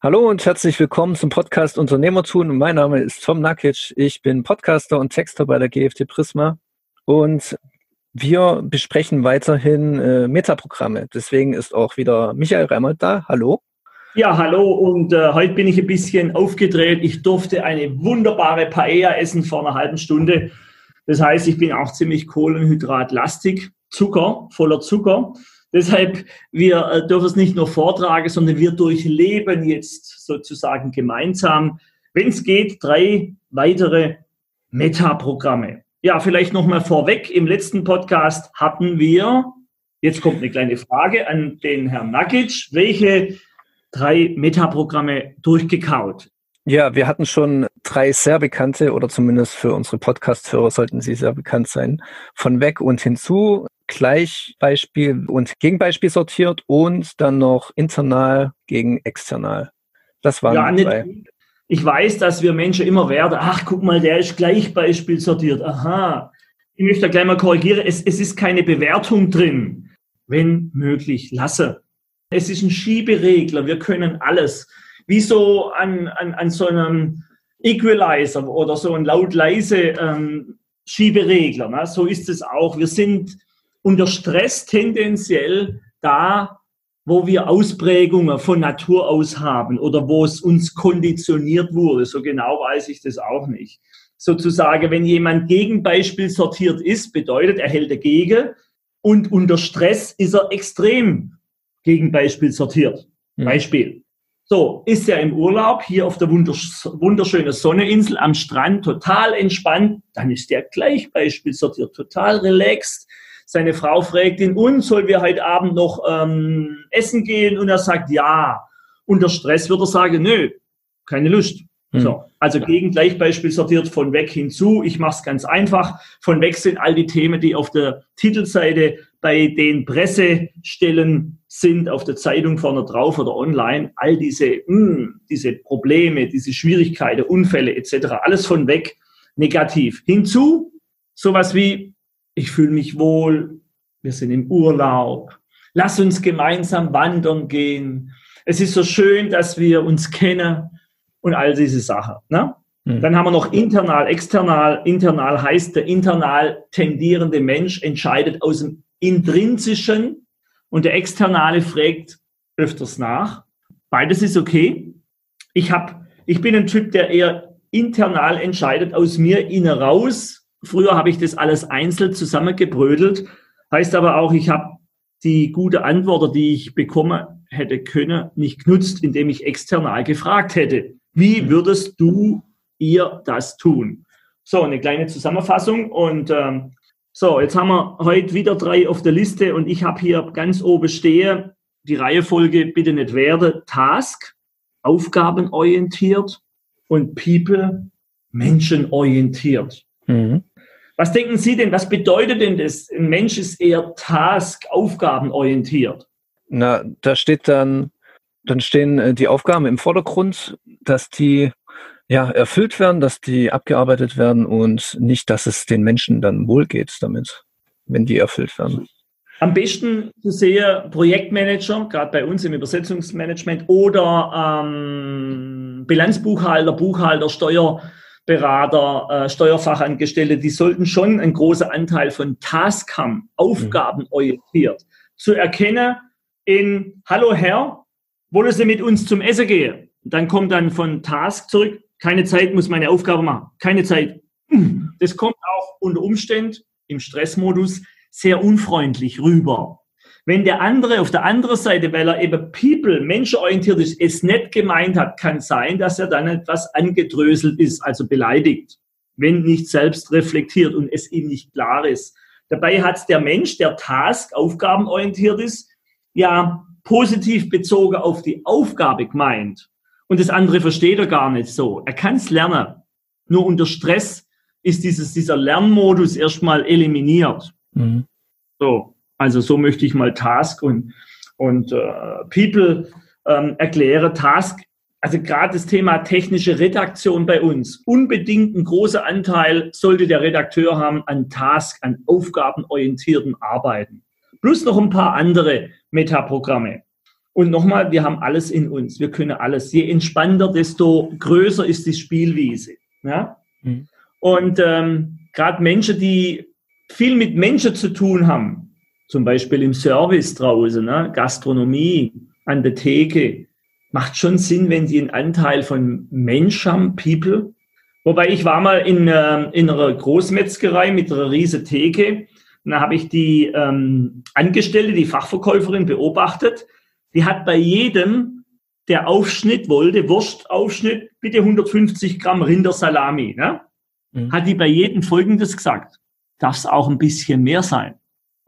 Hallo und herzlich willkommen zum Podcast Unternehmertun. Mein Name ist Tom Nakic. Ich bin Podcaster und Texter bei der GFT Prisma und wir besprechen weiterhin äh, Metaprogramme. Deswegen ist auch wieder Michael Reimold da. Hallo. Ja, hallo und äh, heute bin ich ein bisschen aufgedreht. Ich durfte eine wunderbare Paella essen vor einer halben Stunde. Das heißt, ich bin auch ziemlich kohlenhydratlastig, Zucker, voller Zucker. Deshalb, wir äh, dürfen es nicht nur vortragen, sondern wir durchleben jetzt sozusagen gemeinsam, wenn es geht, drei weitere Metaprogramme. Ja, vielleicht nochmal vorweg. Im letzten Podcast hatten wir, jetzt kommt eine kleine Frage an den Herrn Nakic, welche drei Metaprogramme durchgekaut? Ja, wir hatten schon drei sehr bekannte oder zumindest für unsere Podcast-Hörer sollten sie sehr bekannt sein. Von weg und hinzu, Gleichbeispiel und Gegenbeispiel sortiert und dann noch internal gegen external. Das waren ja, drei. Ich weiß, dass wir Menschen immer werden, ach, guck mal, der ist Gleichbeispiel sortiert. Aha. Ich möchte gleich mal korrigieren. Es, es ist keine Bewertung drin. Wenn möglich, lasse. Es ist ein Schieberegler. Wir können alles. Wie so an, an, an so einem Equalizer oder so ein laut-leise ähm, Schieberegler. Ne? So ist es auch. Wir sind unter Stress tendenziell da, wo wir Ausprägungen von Natur aus haben oder wo es uns konditioniert wurde. So genau weiß ich das auch nicht. Sozusagen, wenn jemand Gegenbeispiel sortiert ist, bedeutet, er hält dagegen und unter Stress ist er extrem Gegenbeispiel sortiert. Mhm. Beispiel. So, ist er im Urlaub hier auf der wunderschönen Sonneninsel am Strand, total entspannt, dann ist der gleich Beispiel sortiert, total relaxed. Seine Frau fragt ihn, und sollen wir heute Abend noch ähm, essen gehen? Und er sagt ja. Unter Stress wird er sagen, nö, keine Lust. Mhm. So, also gegen Gleichbeispiel sortiert von weg hinzu. Ich mache es ganz einfach. Von weg sind all die Themen, die auf der Titelseite bei den Pressestellen sind, auf der Zeitung vorne drauf oder online. All diese, mh, hm, diese Probleme, diese Schwierigkeiten, Unfälle etc. Alles von weg negativ. Hinzu sowas wie, ich fühle mich wohl, wir sind im Urlaub, lass uns gemeinsam wandern gehen. Es ist so schön, dass wir uns kennen und all diese Sachen. Ne? Mhm. Dann haben wir noch internal, external. Internal heißt, der internal tendierende Mensch entscheidet aus dem intrinsischen und der externale fragt öfters nach. Beides ist okay. Ich, hab, ich bin ein Typ, der eher internal entscheidet, aus mir inner raus. Früher habe ich das alles einzeln zusammengebrödelt. Heißt aber auch, ich habe die gute Antwort, die ich bekommen hätte können, nicht genutzt, indem ich external gefragt hätte. Wie würdest du ihr das tun? So, eine kleine Zusammenfassung. Und ähm, so, jetzt haben wir heute wieder drei auf der Liste und ich habe hier ganz oben stehe, die Reihefolge bitte nicht werden, Task, aufgabenorientiert und People, menschenorientiert. Mhm. Was denken Sie denn, was bedeutet denn das? Ein Mensch ist eher Task, aufgabenorientiert. Na, da steht dann dann stehen äh, die Aufgaben im Vordergrund, dass die ja, erfüllt werden, dass die abgearbeitet werden und nicht, dass es den Menschen dann wohl geht damit, wenn die erfüllt werden. Am besten zu sehen Projektmanager, gerade bei uns im Übersetzungsmanagement oder ähm, Bilanzbuchhalter, Buchhalter, Steuerberater, äh, Steuerfachangestellte, die sollten schon einen großen Anteil von Task haben, Aufgaben orientiert. Zu erkennen in, hallo Herr, wollen Sie mit uns zum Essen gehen? Dann kommt dann von Task zurück, keine Zeit, muss meine Aufgabe machen. Keine Zeit. Das kommt auch unter Umständen im Stressmodus sehr unfreundlich rüber. Wenn der andere auf der anderen Seite, weil er eben people, menschenorientiert ist, es nicht gemeint hat, kann sein, dass er dann etwas angedröselt ist, also beleidigt, wenn nicht selbst reflektiert und es ihm nicht klar ist. Dabei hat der Mensch, der Task, aufgabenorientiert ist, ja positiv bezogen auf die Aufgabe gemeint. Und das andere versteht er gar nicht so. Er kann es lernen. Nur unter Stress ist dieses, dieser Lernmodus erstmal eliminiert. Mhm. So, also so möchte ich mal Task und, und äh, People ähm, erklären. Task, also gerade das Thema technische Redaktion bei uns, unbedingt ein großer Anteil sollte der Redakteur haben an Task, an aufgabenorientierten Arbeiten plus noch ein paar andere Metaprogramme. Und nochmal, wir haben alles in uns. Wir können alles. Je entspannter, desto größer ist die Spielwiese. Ja? Mhm. Und ähm, gerade Menschen, die viel mit Menschen zu tun haben, zum Beispiel im Service draußen, ne? Gastronomie, an der Theke, macht schon Sinn, wenn sie einen Anteil von Mensch haben, People. Wobei ich war mal in, äh, in einer Großmetzgerei mit einer riesen Theke. Und da habe ich die ähm, Angestellte, die Fachverkäuferin beobachtet. Die hat bei jedem, der Aufschnitt wollte, Wurstaufschnitt, bitte 150 Gramm Rindersalami, ne? Mhm. hat die bei jedem Folgendes gesagt. Darf es auch ein bisschen mehr sein?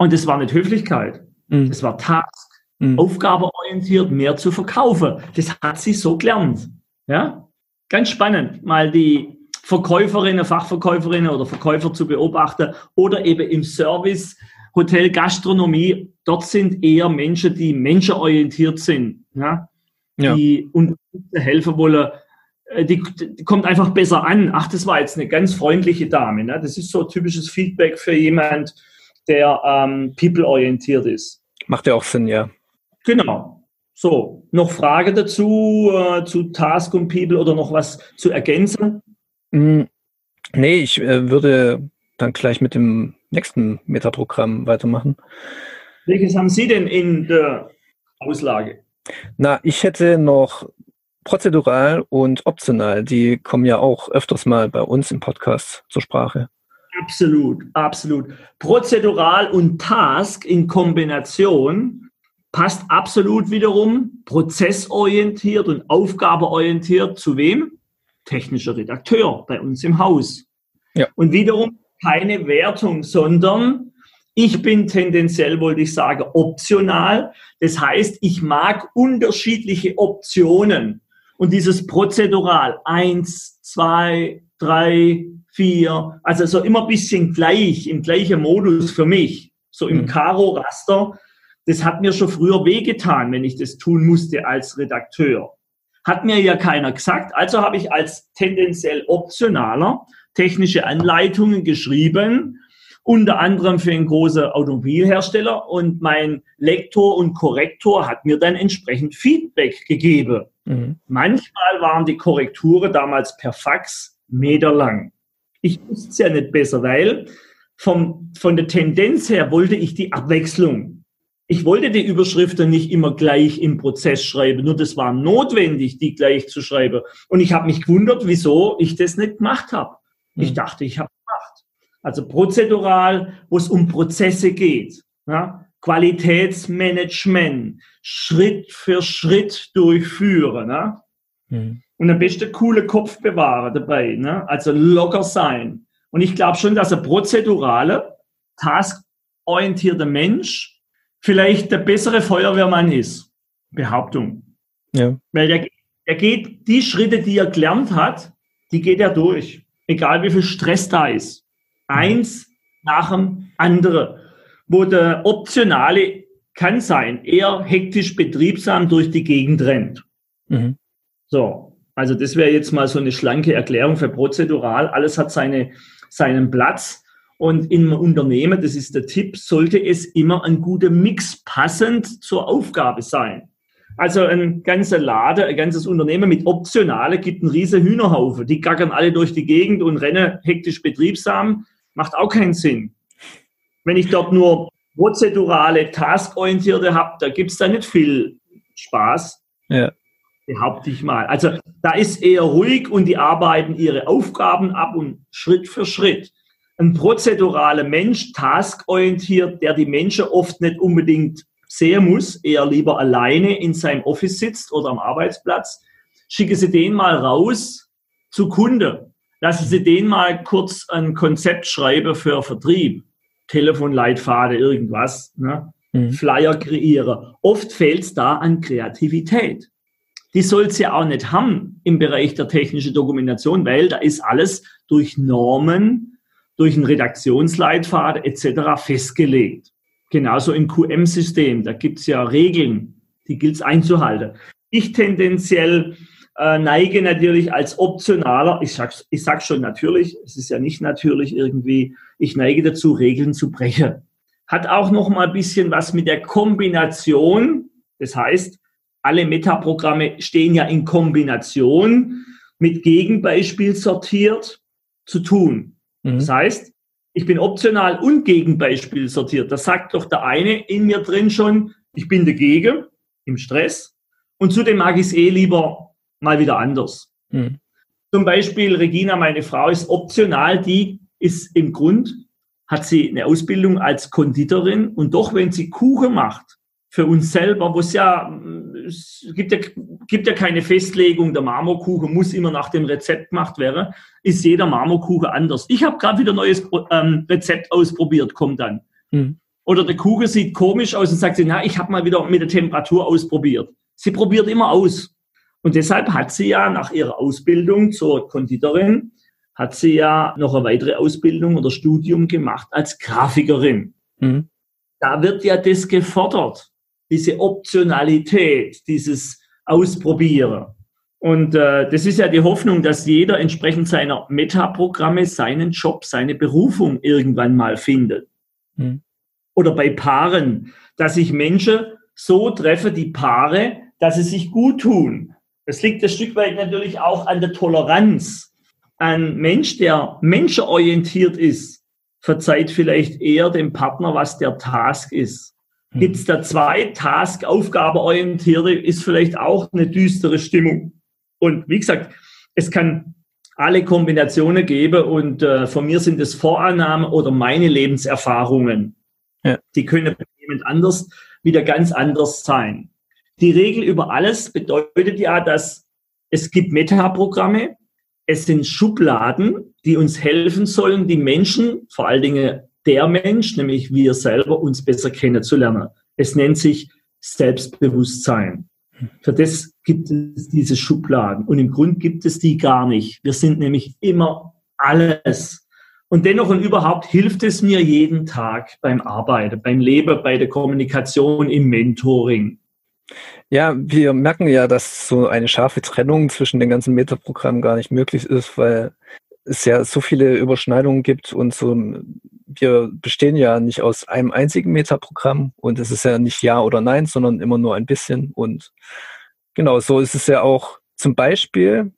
Und das war nicht Höflichkeit. Mhm. Das war Task. Mhm. Aufgabeorientiert mehr zu verkaufen. Das hat sie so gelernt. Ja? Ganz spannend, mal die Verkäuferinnen, Fachverkäuferinnen oder Verkäufer zu beobachten oder eben im Service, Hotel, Gastronomie. Dort sind eher Menschen, die menschenorientiert sind. Ja? Die ja. uns helfen wollen, äh, die, die, kommt einfach besser an. Ach, das war jetzt eine ganz freundliche Dame. Ne? Das ist so typisches Feedback für jemand, der ähm, people-orientiert ist. Macht ja auch Sinn, ja. Genau. So, noch Frage dazu, äh, zu Task und People oder noch was zu ergänzen? Mm, nee, ich äh, würde dann gleich mit dem nächsten Metaprogramm weitermachen. Welches haben Sie denn in der Auslage? Na, ich hätte noch prozedural und optional. Die kommen ja auch öfters mal bei uns im Podcast zur Sprache. Absolut, absolut. Prozedural und Task in Kombination passt absolut wiederum prozessorientiert und aufgabeorientiert zu wem? Technischer Redakteur bei uns im Haus. Ja. Und wiederum keine Wertung, sondern ich bin tendenziell, wollte ich sagen, optional. Das heißt, ich mag unterschiedliche Optionen. Und dieses Prozedural, eins, zwei, drei, vier, also so immer ein bisschen gleich, im gleichen Modus für mich, so im mhm. Karo-Raster, das hat mir schon früher wehgetan, wenn ich das tun musste als Redakteur. Hat mir ja keiner gesagt, also habe ich als tendenziell optionaler technische Anleitungen geschrieben, unter anderem für einen großen Automobilhersteller und mein Lektor und Korrektor hat mir dann entsprechend Feedback gegeben. Mhm. Manchmal waren die Korrekturen damals per Fax meterlang. Ich wusste es ja nicht besser, weil vom, von der Tendenz her wollte ich die Abwechslung. Ich wollte die Überschriften nicht immer gleich im Prozess schreiben, nur das war notwendig, die gleich zu schreiben. Und ich habe mich gewundert, wieso ich das nicht gemacht habe. Ich mhm. dachte, ich habe gemacht. Also prozedural, wo es um Prozesse geht. Ja? Qualitätsmanagement, Schritt für Schritt durchführen. Ne? Mhm. Und am besten coole Kopf bewahren dabei. Ne? Also locker sein. Und ich glaube schon, dass ein prozedurale, taskorientierter Mensch vielleicht der bessere Feuerwehrmann ist. Behauptung. Ja. Weil der, der geht die Schritte, die er gelernt hat, die geht er durch. Egal wie viel Stress da ist. Eins nach dem anderen wo der Optionale kann sein, eher hektisch betriebsam durch die Gegend rennt. Mhm. So, also das wäre jetzt mal so eine schlanke Erklärung für prozedural. Alles hat seine, seinen Platz. Und im Unternehmen, das ist der Tipp, sollte es immer ein guter Mix passend zur Aufgabe sein. Also ein ganzer Laden, ein ganzes Unternehmen mit Optionale gibt einen riesen Hühnerhaufen. Die gackern alle durch die Gegend und rennen hektisch betriebsam. Macht auch keinen Sinn. Wenn ich dort nur prozedurale, taskorientierte habe, da gibt es da nicht viel Spaß. Ja. Behaupte ich mal. Also da ist eher ruhig und die arbeiten ihre Aufgaben ab und Schritt für Schritt. Ein prozeduraler Mensch, taskorientiert, der die Menschen oft nicht unbedingt sehen muss, eher lieber alleine in seinem Office sitzt oder am Arbeitsplatz, schicke sie den mal raus zu Kunde. Lassen Sie den mal kurz ein Konzept schreiben für Vertrieb. Telefonleitfaden, irgendwas, ne? Mhm. Flyer kreieren. Oft fehlt es da an Kreativität. Die soll es ja auch nicht haben im Bereich der technischen Dokumentation, weil da ist alles durch Normen, durch einen Redaktionsleitfaden etc. festgelegt. Genauso im QM-System, da gibt es ja Regeln, die gilt es einzuhalten. Ich tendenziell äh, neige natürlich als optionaler, ich sag, ich sag schon natürlich, es ist ja nicht natürlich irgendwie, ich neige dazu, Regeln zu brechen. Hat auch noch mal ein bisschen was mit der Kombination, das heißt alle Metaprogramme stehen ja in Kombination mit Gegenbeispiel sortiert zu tun. Mhm. Das heißt, ich bin optional und Gegenbeispiel sortiert. Das sagt doch der eine in mir drin schon, ich bin dagegen, im Stress. Und zudem mag ich es eh lieber mal wieder anders. Mhm. Zum Beispiel Regina, meine Frau, ist optional, die ist im Grund, hat sie eine Ausbildung als Konditorin und doch, wenn sie Kuchen macht, für uns selber, wo es ja, es gibt ja, gibt ja keine Festlegung, der Marmorkuchen muss immer nach dem Rezept gemacht werden, ist jeder Marmorkuchen anders. Ich habe gerade wieder ein neues ähm, Rezept ausprobiert, kommt dann. Mhm. Oder der Kuchen sieht komisch aus und sagt sie, na, ich habe mal wieder mit der Temperatur ausprobiert. Sie probiert immer aus. Und deshalb hat sie ja nach ihrer Ausbildung zur Konditorin, hat sie ja noch eine weitere Ausbildung oder Studium gemacht als Grafikerin. Mhm. Da wird ja das gefordert diese Optionalität, dieses Ausprobieren. Und äh, das ist ja die Hoffnung, dass jeder entsprechend seiner Metaprogramme seinen Job, seine Berufung irgendwann mal findet. Mhm. Oder bei Paaren, dass sich Menschen so treffen, die Paare, dass sie sich gut tun. Das liegt ein Stück weit natürlich auch an der Toleranz. Ein Mensch, der menschenorientiert ist, verzeiht vielleicht eher dem Partner, was der Task ist. Hm. Gibt es da zwei Task, Aufgabeorientierte, ist vielleicht auch eine düstere Stimmung. Und wie gesagt, es kann alle Kombinationen geben und äh, von mir sind es Vorannahmen oder meine Lebenserfahrungen. Ja. Die können bei jemand anders wieder ganz anders sein. Die Regel über alles bedeutet ja, dass es gibt Metaprogramme, es sind Schubladen, die uns helfen sollen, die Menschen, vor allen Dingen der Mensch, nämlich wir selber, uns besser kennenzulernen. Es nennt sich Selbstbewusstsein. Für das gibt es diese Schubladen. Und im Grund gibt es die gar nicht. Wir sind nämlich immer alles. Und dennoch und überhaupt hilft es mir jeden Tag beim Arbeiten, beim Leben, bei der Kommunikation, im Mentoring. Ja, wir merken ja, dass so eine scharfe Trennung zwischen den ganzen Metaprogrammen gar nicht möglich ist, weil es ja so viele Überschneidungen gibt und so, wir bestehen ja nicht aus einem einzigen Metaprogramm und es ist ja nicht Ja oder Nein, sondern immer nur ein bisschen. Und genau, so ist es ja auch zum Beispiel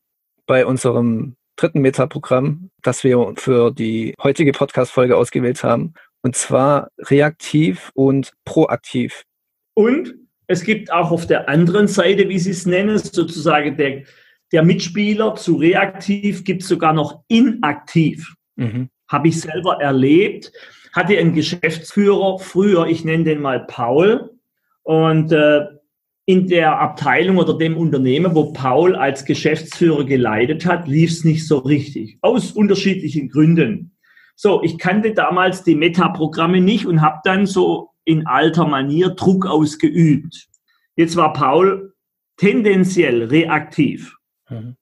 bei unserem dritten Metaprogramm, das wir für die heutige Podcast-Folge ausgewählt haben. Und zwar reaktiv und proaktiv. Und es gibt auch auf der anderen Seite, wie Sie es nennen, sozusagen der, der Mitspieler zu reaktiv gibt es sogar noch inaktiv. Mhm. Habe ich selber erlebt. Hatte einen Geschäftsführer früher, ich nenne den mal Paul. Und äh, in der Abteilung oder dem Unternehmen, wo Paul als Geschäftsführer geleitet hat, lief es nicht so richtig. Aus unterschiedlichen Gründen. So, ich kannte damals die Metaprogramme nicht und habe dann so in alter Manier Druck ausgeübt. Jetzt war Paul tendenziell reaktiv. Mhm.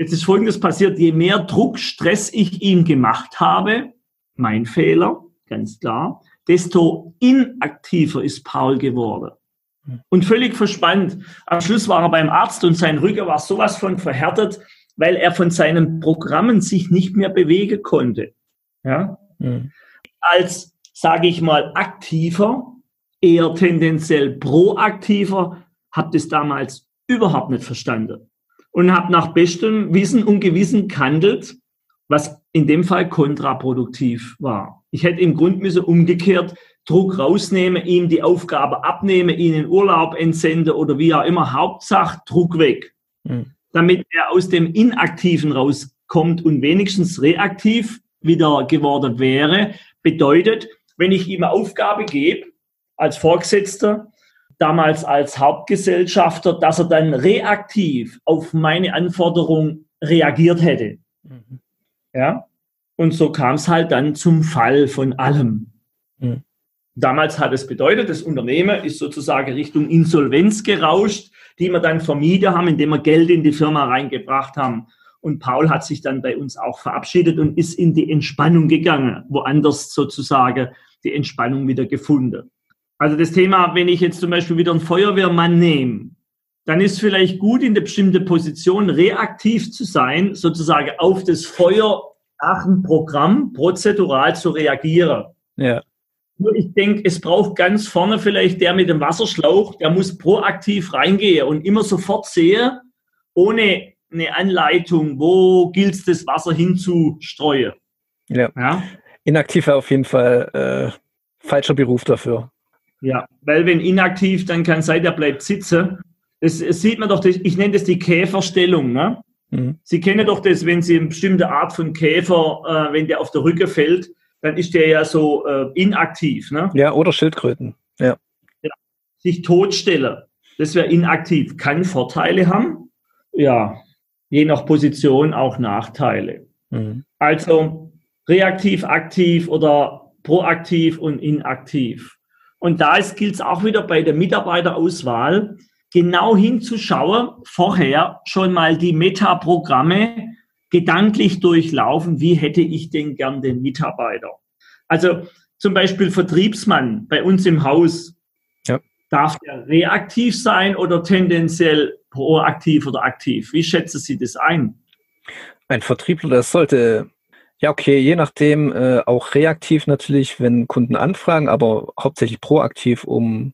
Jetzt ist Folgendes passiert. Je mehr Druck, Stress ich ihm gemacht habe, mein Fehler, ganz klar, desto inaktiver ist Paul geworden. Mhm. Und völlig verspannt. Am Schluss war er beim Arzt und sein Rücken war sowas von verhärtet, weil er von seinen Programmen sich nicht mehr bewegen konnte. Ja? Mhm. Als, sage ich mal, aktiver, eher tendenziell proaktiver, habt es damals überhaupt nicht verstanden und habe nach bestem Wissen und Gewissen gehandelt, was in dem Fall kontraproduktiv war. Ich hätte im Grund müssen umgekehrt Druck rausnehmen, ihm die Aufgabe abnehmen, ihn in Urlaub entsenden oder wie auch immer. Hauptsache Druck weg, mhm. damit er aus dem Inaktiven rauskommt und wenigstens reaktiv wieder geworden wäre. Bedeutet, wenn ich ihm eine Aufgabe gebe, als Vorgesetzter, damals als Hauptgesellschafter, dass er dann reaktiv auf meine Anforderung reagiert hätte. Mhm. Ja. Und so kam es halt dann zum Fall von allem. Mhm. Damals hat es bedeutet, das Unternehmen ist sozusagen Richtung Insolvenz gerauscht, die wir dann vermieden haben, indem wir Geld in die Firma reingebracht haben. Und Paul hat sich dann bei uns auch verabschiedet und ist in die Entspannung gegangen, woanders sozusagen die Entspannung wieder gefunden. Also das Thema, wenn ich jetzt zum Beispiel wieder einen Feuerwehrmann nehme, dann ist vielleicht gut, in der bestimmten Position reaktiv zu sein, sozusagen auf das Feuer nach dem Programm prozedural zu reagieren. Ja. Nur ich denke, es braucht ganz vorne vielleicht der mit dem Wasserschlauch, der muss proaktiv reingehen und immer sofort sehen, ohne eine Anleitung, wo gilt es, das Wasser hinzustreuen. Ja. ja. Inaktiv wäre auf jeden Fall äh, falscher Beruf dafür. Ja, weil wenn inaktiv, dann kann sein, der bleibt sitzen. Das, das sieht man doch, das, ich nenne das die Käferstellung. Ne? Mhm. Sie kennen doch das, wenn Sie eine bestimmte Art von Käfer, äh, wenn der auf der Rücke fällt, dann ist der ja so äh, inaktiv. Ne? Ja, oder Schildkröten. Ja. ja. Sich totstellen, das wäre inaktiv. Kann Vorteile haben. Ja, je nach Position auch Nachteile. Mhm. Also reaktiv, aktiv oder proaktiv und inaktiv. Und da gilt es auch wieder bei der Mitarbeiterauswahl, genau hinzuschauen, vorher schon mal die Metaprogramme gedanklich durchlaufen, wie hätte ich denn gern den Mitarbeiter. Also zum Beispiel Vertriebsmann bei uns im Haus. Ja. Darf der reaktiv sein oder tendenziell proaktiv oder aktiv? Wie schätzen Sie das ein? Ein Vertriebler, das sollte, ja okay, je nachdem äh, auch reaktiv natürlich, wenn Kunden anfragen, aber hauptsächlich proaktiv, um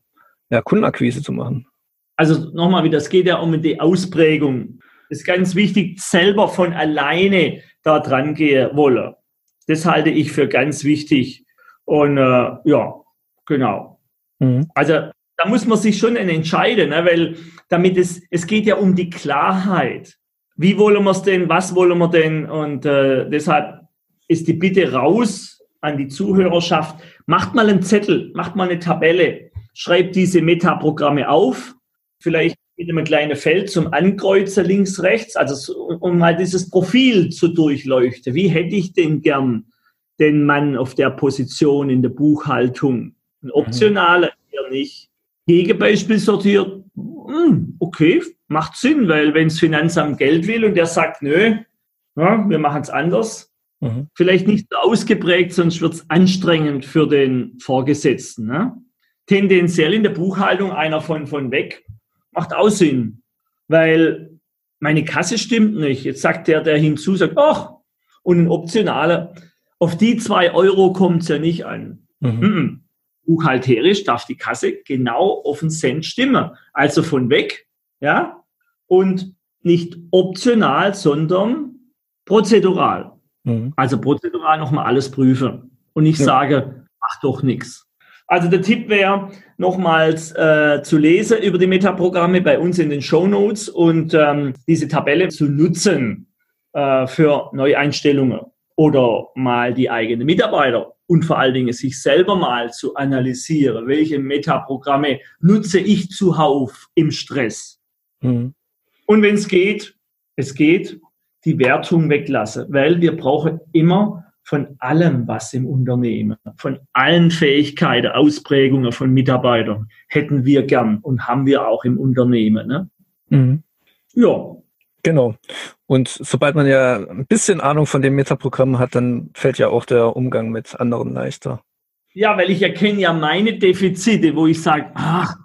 ja, Kundenakquise zu machen. Also nochmal wieder, es geht ja um die Ausprägung. Es ist ganz wichtig, selber von alleine da dran gehen wollen. Das halte ich für ganz wichtig. Und äh, ja, genau. Mhm. Also da muss man sich schon entscheiden, ne? weil damit es, es geht ja um die Klarheit. Wie wollen wir es denn, was wollen wir denn? Und äh, deshalb ist die Bitte raus an die Zuhörerschaft, macht mal einen Zettel, macht mal eine Tabelle, schreibt diese Metaprogramme auf, vielleicht mit einem kleinen Feld zum Ankreuzen links, rechts, also um mal dieses Profil zu durchleuchten. Wie hätte ich denn gern den Mann auf der Position in der Buchhaltung? Ein optionaler eher nicht. Gegenbeispiel sortiert, hm, okay, macht Sinn, weil wenn das Finanzamt Geld will und der sagt, nö, ja, wir machen es anders, mhm. vielleicht nicht so ausgeprägt, sonst wird es anstrengend für den Vorgesetzten. Ne? Tendenziell in der Buchhaltung einer von, von weg, macht auch Sinn, weil meine Kasse stimmt nicht. Jetzt sagt der, der hinzu, sagt, ach, und ein optionaler, auf die zwei Euro kommt es ja nicht an. Mhm. Mhm. Buchhalterisch darf die Kasse genau auf den Cent stimmen. Also von weg, ja, und nicht optional, sondern prozedural. Mhm. Also prozedural nochmal alles prüfen und nicht ja. sage, mach doch nichts. Also der Tipp wäre, nochmals äh, zu lesen über die Metaprogramme bei uns in den Show Notes und ähm, diese Tabelle zu nutzen äh, für Neueinstellungen oder mal die eigenen Mitarbeiter und vor allen Dingen sich selber mal zu analysieren, welche Metaprogramme nutze ich zuhauf im Stress. Mhm. Und wenn es geht, es geht, die Wertung weglassen, weil wir brauchen immer von allem, was im Unternehmen, von allen Fähigkeiten, Ausprägungen von Mitarbeitern hätten wir gern und haben wir auch im Unternehmen. Ne? Mhm. Ja. Genau. Und sobald man ja ein bisschen Ahnung von dem Metaprogramm hat, dann fällt ja auch der Umgang mit anderen leichter. Ja, weil ich erkenne ja meine Defizite, wo ich sage, ach,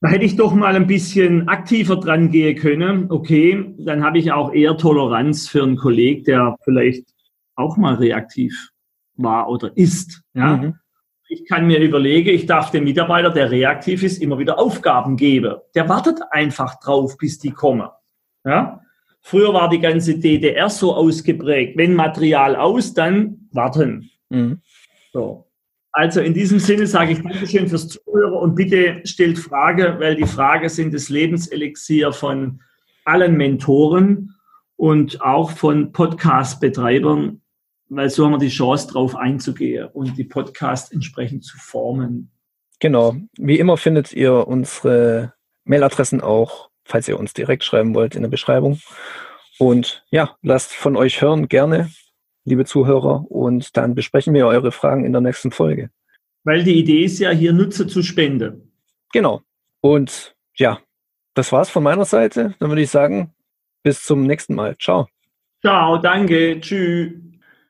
da hätte ich doch mal ein bisschen aktiver dran gehen können. Okay, dann habe ich auch eher Toleranz für einen Kollegen, der vielleicht auch mal reaktiv war oder ist. Ja? Mhm. Ich kann mir überlegen, ich darf dem Mitarbeiter, der reaktiv ist, immer wieder Aufgaben geben. Der wartet einfach drauf, bis die kommen. Ja? Früher war die ganze DDR so ausgeprägt. Wenn Material aus, dann warten. Mhm. So. Also in diesem Sinne sage ich Dankeschön fürs Zuhören und bitte stellt Frage, weil die Frage sind das Lebenselixier von allen Mentoren und auch von Podcast-Betreibern weil so haben wir die Chance, darauf einzugehen und die Podcast entsprechend zu formen. Genau. Wie immer findet ihr unsere Mailadressen auch, falls ihr uns direkt schreiben wollt, in der Beschreibung. Und ja, lasst von euch hören, gerne, liebe Zuhörer. Und dann besprechen wir eure Fragen in der nächsten Folge. Weil die Idee ist ja, hier Nutzer zu spenden. Genau. Und ja, das war's von meiner Seite. Dann würde ich sagen, bis zum nächsten Mal. Ciao. Ciao, danke. Tschüss.